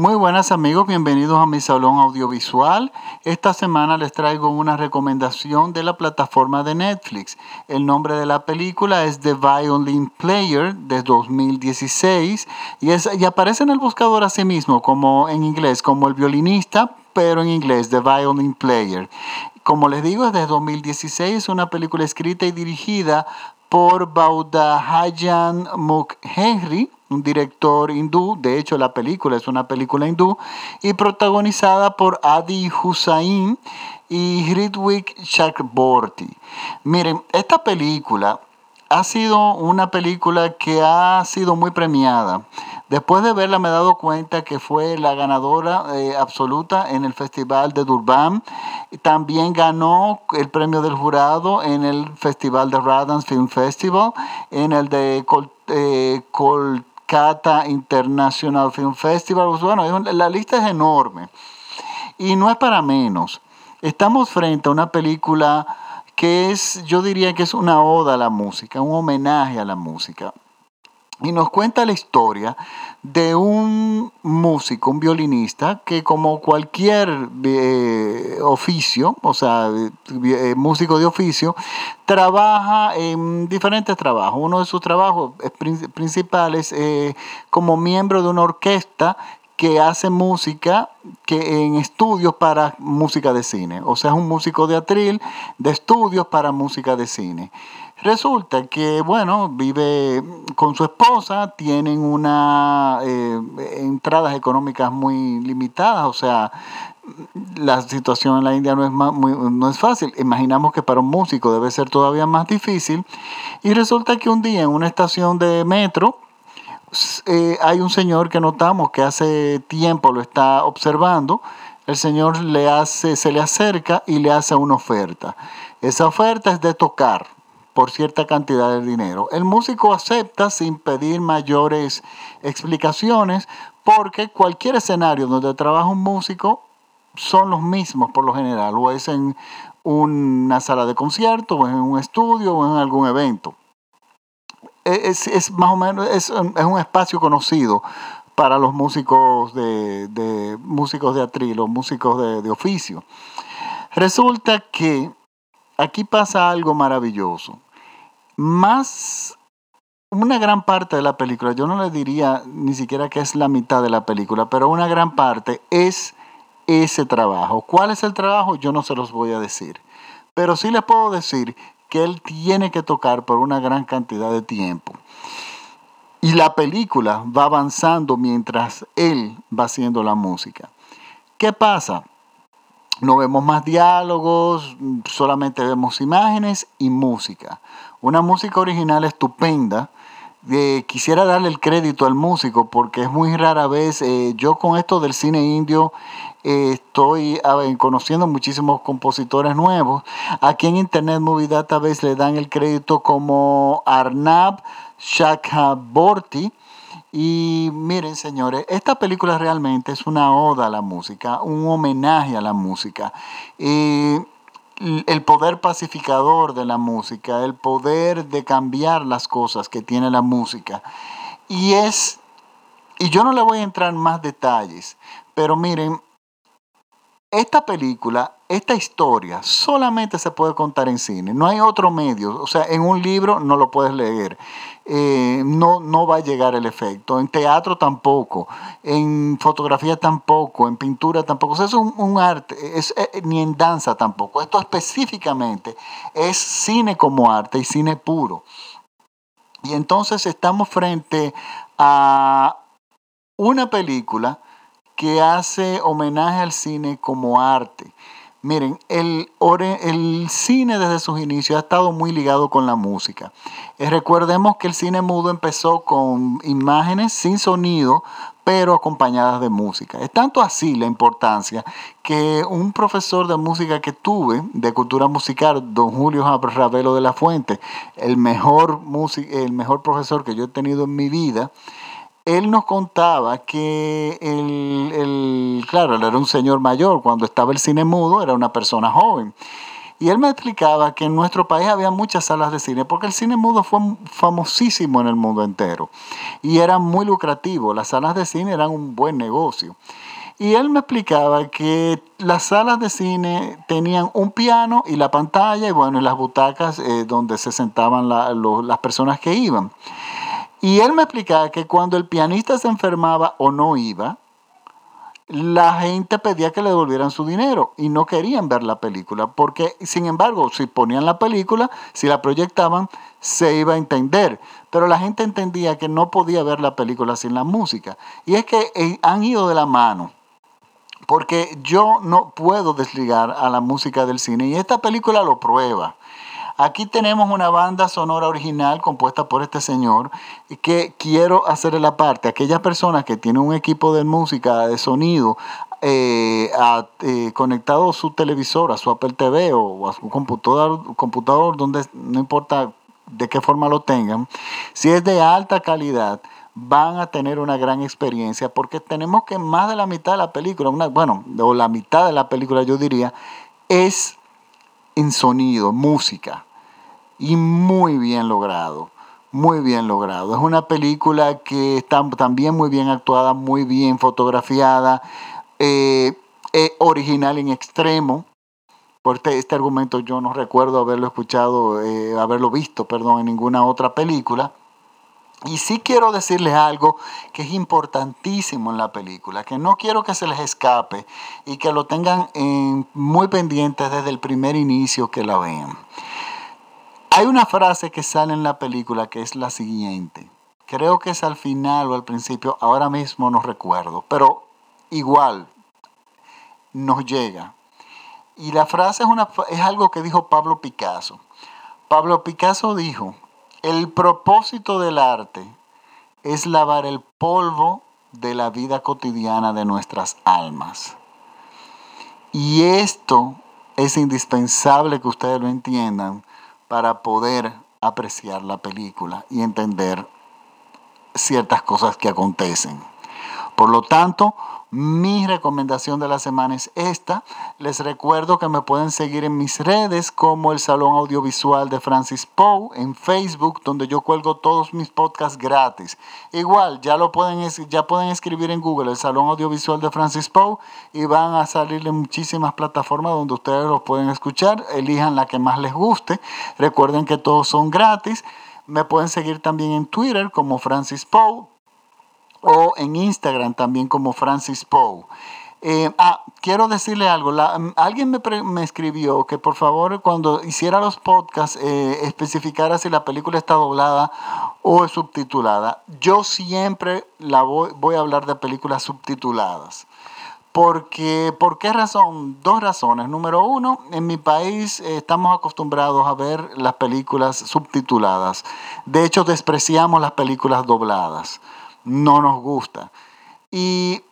Muy buenas amigos, bienvenidos a mi salón audiovisual. Esta semana les traigo una recomendación de la plataforma de Netflix. El nombre de la película es The Violin Player de 2016 y, es, y aparece en el buscador así mismo, como en inglés, como el violinista, pero en inglés, The Violin Player. Como les digo, es de 2016, es una película escrita y dirigida por Baudahayan Mukherjee un director hindú, de hecho la película es una película hindú, y protagonizada por Adi Hussain y Ritwik Chakraborty. Miren, esta película ha sido una película que ha sido muy premiada. Después de verla me he dado cuenta que fue la ganadora eh, absoluta en el Festival de Durban. También ganó el premio del jurado en el Festival de Radans Film Festival, en el de Col eh, Cata International Film Festival. Pues bueno, la lista es enorme. Y no es para menos. Estamos frente a una película que es, yo diría que es una oda a la música, un homenaje a la música y nos cuenta la historia de un músico, un violinista, que como cualquier eh, oficio, o sea, eh, músico de oficio, trabaja en diferentes trabajos. Uno de sus trabajos principales es como miembro de una orquesta que hace música que en estudios para música de cine. O sea, es un músico de atril de estudios para música de cine. Resulta que, bueno, vive con su esposa, tienen una eh, entradas económicas muy limitadas, o sea, la situación en la India no es, no es fácil. Imaginamos que para un músico debe ser todavía más difícil. Y resulta que un día en una estación de metro, eh, hay un señor que notamos que hace tiempo lo está observando. El señor le hace, se le acerca y le hace una oferta. Esa oferta es de tocar por cierta cantidad de dinero. El músico acepta sin pedir mayores explicaciones porque cualquier escenario donde trabaja un músico son los mismos por lo general, o es en una sala de concierto, o en un estudio, o en algún evento. E, es, más o menos es, un espacio conocido para los músicos de, músicos de atril o músicos de, de oficio. Resulta que aquí pasa algo maravilloso. Más, una gran parte de la película, yo no le diría ni siquiera que es la mitad de la película, pero una gran parte es ese trabajo. ¿Cuál es el trabajo? Yo no se los voy a decir. Pero sí les puedo decir que él tiene que tocar por una gran cantidad de tiempo. Y la película va avanzando mientras él va haciendo la música. ¿Qué pasa? No vemos más diálogos, solamente vemos imágenes y música. Una música original estupenda. Eh, quisiera darle el crédito al músico porque es muy rara vez, eh, yo con esto del cine indio eh, estoy conociendo muchísimos compositores nuevos. Aquí en Internet Movie Database le dan el crédito como Arnab Chakraborty y miren, señores, esta película realmente es una oda a la música, un homenaje a la música. Y el poder pacificador de la música, el poder de cambiar las cosas que tiene la música. Y es, y yo no le voy a entrar en más detalles, pero miren, esta película, esta historia, solamente se puede contar en cine. No hay otro medio. O sea, en un libro no lo puedes leer. Eh, no, no va a llegar el efecto. En teatro tampoco. En fotografía tampoco. En pintura tampoco. O sea, es un, arte. Es, eh, ni en danza tampoco. Esto específicamente es cine como arte y cine puro. Y entonces estamos frente a una película que hace homenaje al cine como arte. Miren, el, cine desde sus inicios ha estado muy ligado con la música. Eh, recordemos que el cine mudo empezó con imágenes sin sonido, pero acompañadas de música. Es tanto así la importancia que un profesor de música que tuve, de cultura musical, don Julio Ravelo de la Fuente, el mejor, el mejor profesor que yo he tenido en mi vida, él nos contaba que el, claro, él era un señor mayor, cuando estaba el cine mudo era una persona joven. Y él me explicaba que en nuestro país había muchas salas de cine, porque el cine mudo fue famosísimo en el mundo entero y era muy lucrativo. Las salas de cine eran un buen negocio. Y él me explicaba que las salas de cine tenían un piano y la pantalla y bueno, y las butacas eh, donde se sentaban las personas que iban. Y él me explicaba que cuando el pianista se enfermaba o no iba, la gente pedía que le devolvieran su dinero y no querían ver la película, porque sin embargo, si ponían la película, si la proyectaban, se iba a entender. Pero la gente entendía que no podía ver la película sin la música. Y es que eh, han ido de la mano, porque yo no puedo desligar a la música del cine y esta película lo prueba. Aquí tenemos una banda sonora original compuesta por este señor que quiero hacerle la parte. Aquellas personas que tienen un equipo de música, de sonido, eh, eh, conectado a su televisor, a su Apple TV o a su computador, computador donde no importa de qué forma lo tengan, si es de alta calidad, van a tener una gran experiencia porque tenemos que más de la mitad de la película, bueno, o la mitad de la película yo diría, es en sonido, música y muy bien logrado. Muy bien logrado. Es una película que está también muy bien actuada, muy bien fotografiada, eh, original en extremo. Por este, este, argumento yo no recuerdo haberlo escuchado, eh, haberlo visto, perdón, en ninguna otra película. Y sí quiero decirles algo que es importantísimo en la película, que no quiero que se les escape y que lo tengan muy pendientes desde el primer inicio que la vean. Hay una frase que sale en la película que es la siguiente. Creo que es al final o al principio, ahora mismo no recuerdo, pero igual nos llega. Y la frase es, algo que dijo Pablo Picasso. Pablo Picasso dijo, el propósito del arte es lavar el polvo de la vida cotidiana de nuestras almas. Y esto es indispensable que ustedes lo entiendan para poder apreciar la película y entender ciertas cosas que acontecen. Por lo tanto, mi recomendación de la semana es esta. Les recuerdo que me pueden seguir en mis redes como el Salón Audiovisual de Francis Poe en Facebook, donde yo cuelgo todos mis podcasts gratis. Igual, ya lo pueden, ya pueden escribir en Google el Salón Audiovisual de Francis Poe y van a salirle muchísimas plataformas donde ustedes los pueden escuchar. Elijan la que más les guste. Recuerden que todos son gratis. Me pueden seguir también en Twitter como Francis Poe o en Instagram también como Francis Poe. Eh, ah, quiero decirle algo. Mm, alguien me, escribió que por favor cuando hiciera los podcasts eh, especificara si la película está doblada o es subtitulada. Yo siempre la voy, voy a hablar de películas subtituladas. Porque, ¿Por qué razón? Dos razones. Número uno, en mi país eh, estamos acostumbrados a ver las películas subtituladas. De hecho, despreciamos las películas dobladas no nos gusta. Y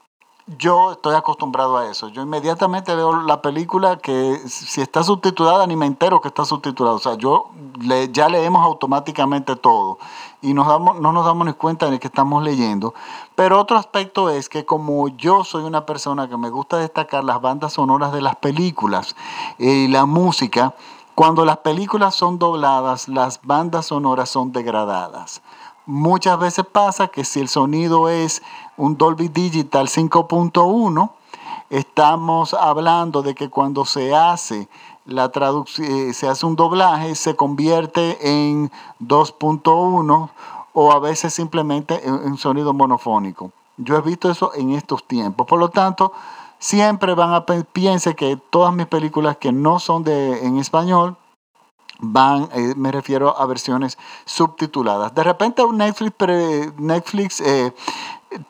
yo estoy acostumbrado a eso. Yo inmediatamente veo la película que si está subtitulada ni me entero que está subtitulada. O sea, yo le, ya leemos automáticamente todo y no nos damos ni cuenta de que estamos leyendo. Pero otro aspecto es que como yo soy una persona que me gusta destacar las bandas sonoras de las películas y la música, cuando las películas son dobladas, las bandas sonoras son degradadas. Muchas veces pasa que si el sonido es un Dolby Digital 5.1, estamos hablando de que cuando se hace la traducción, eh, se hace un doblaje, se convierte en 2.1 o a veces simplemente en, sonido monofónico. Yo he visto eso en estos tiempos. Por lo tanto, siempre van a piense que todas mis películas que no son de en español van, eh, me refiero a versiones subtituladas. De repente Netflix, Netflix eh,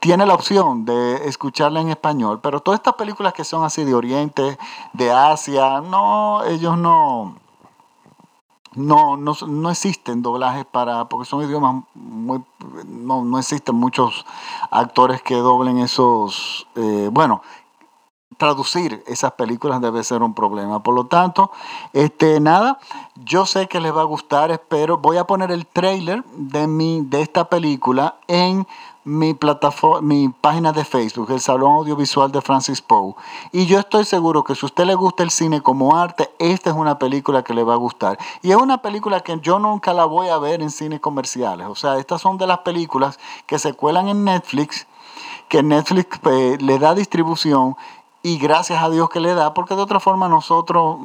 tiene la opción de escucharla en español, pero todas estas películas que son así de Oriente, de Asia, no, ellos no, no, no, existen doblajes para, porque son idiomas muy, no, existen muchos actores que doblen esos, eh, bueno, traducir esas películas debe ser un problema. Por lo tanto, este, nada, yo sé que les va a gustar, espero. Voy a poner el trailer de, mi, de esta película en mi plataforma, mi página de Facebook, el Salón Audiovisual de Francis Poe. Y yo estoy seguro que si a usted le gusta el cine como arte, esta es una película que le va a gustar. Y es una película que yo nunca la voy a ver en cines comerciales. O sea, estas son de las películas que se cuelan en Netflix, que Netflix eh, le da distribución y gracias a Dios que le da, porque de otra forma nosotros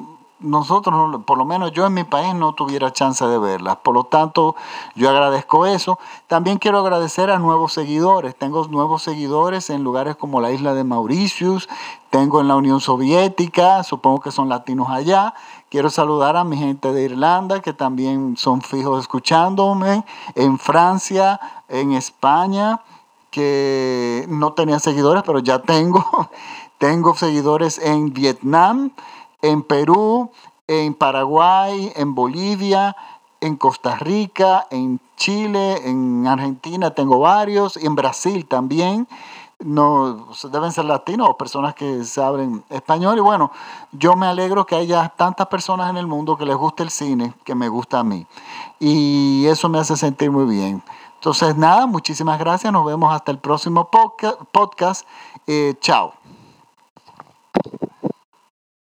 nosotros, por lo menos yo en mi país, no tuviera chance de verlas. Por lo tanto, yo agradezco eso. También quiero agradecer a nuevos seguidores. Tengo nuevos seguidores en lugares como la isla de Mauritius, tengo en la Unión Soviética, supongo que son latinos allá. Quiero saludar a mi gente de Irlanda, que también son fijos escuchándome, en Francia, en España, que no tenía seguidores, pero ya tengo. tengo seguidores en Vietnam en Perú, en Paraguay, en Bolivia, en Costa Rica, en Chile, en Argentina tengo varios, y en Brasil también. No, deben ser latinos o personas que saben español. Y bueno, yo me alegro que haya tantas personas en el mundo que les guste el cine, que me gusta a mí. Y eso me hace sentir muy bien. Entonces, nada, muchísimas gracias. Nos vemos hasta el próximo podcast. Eh, chao.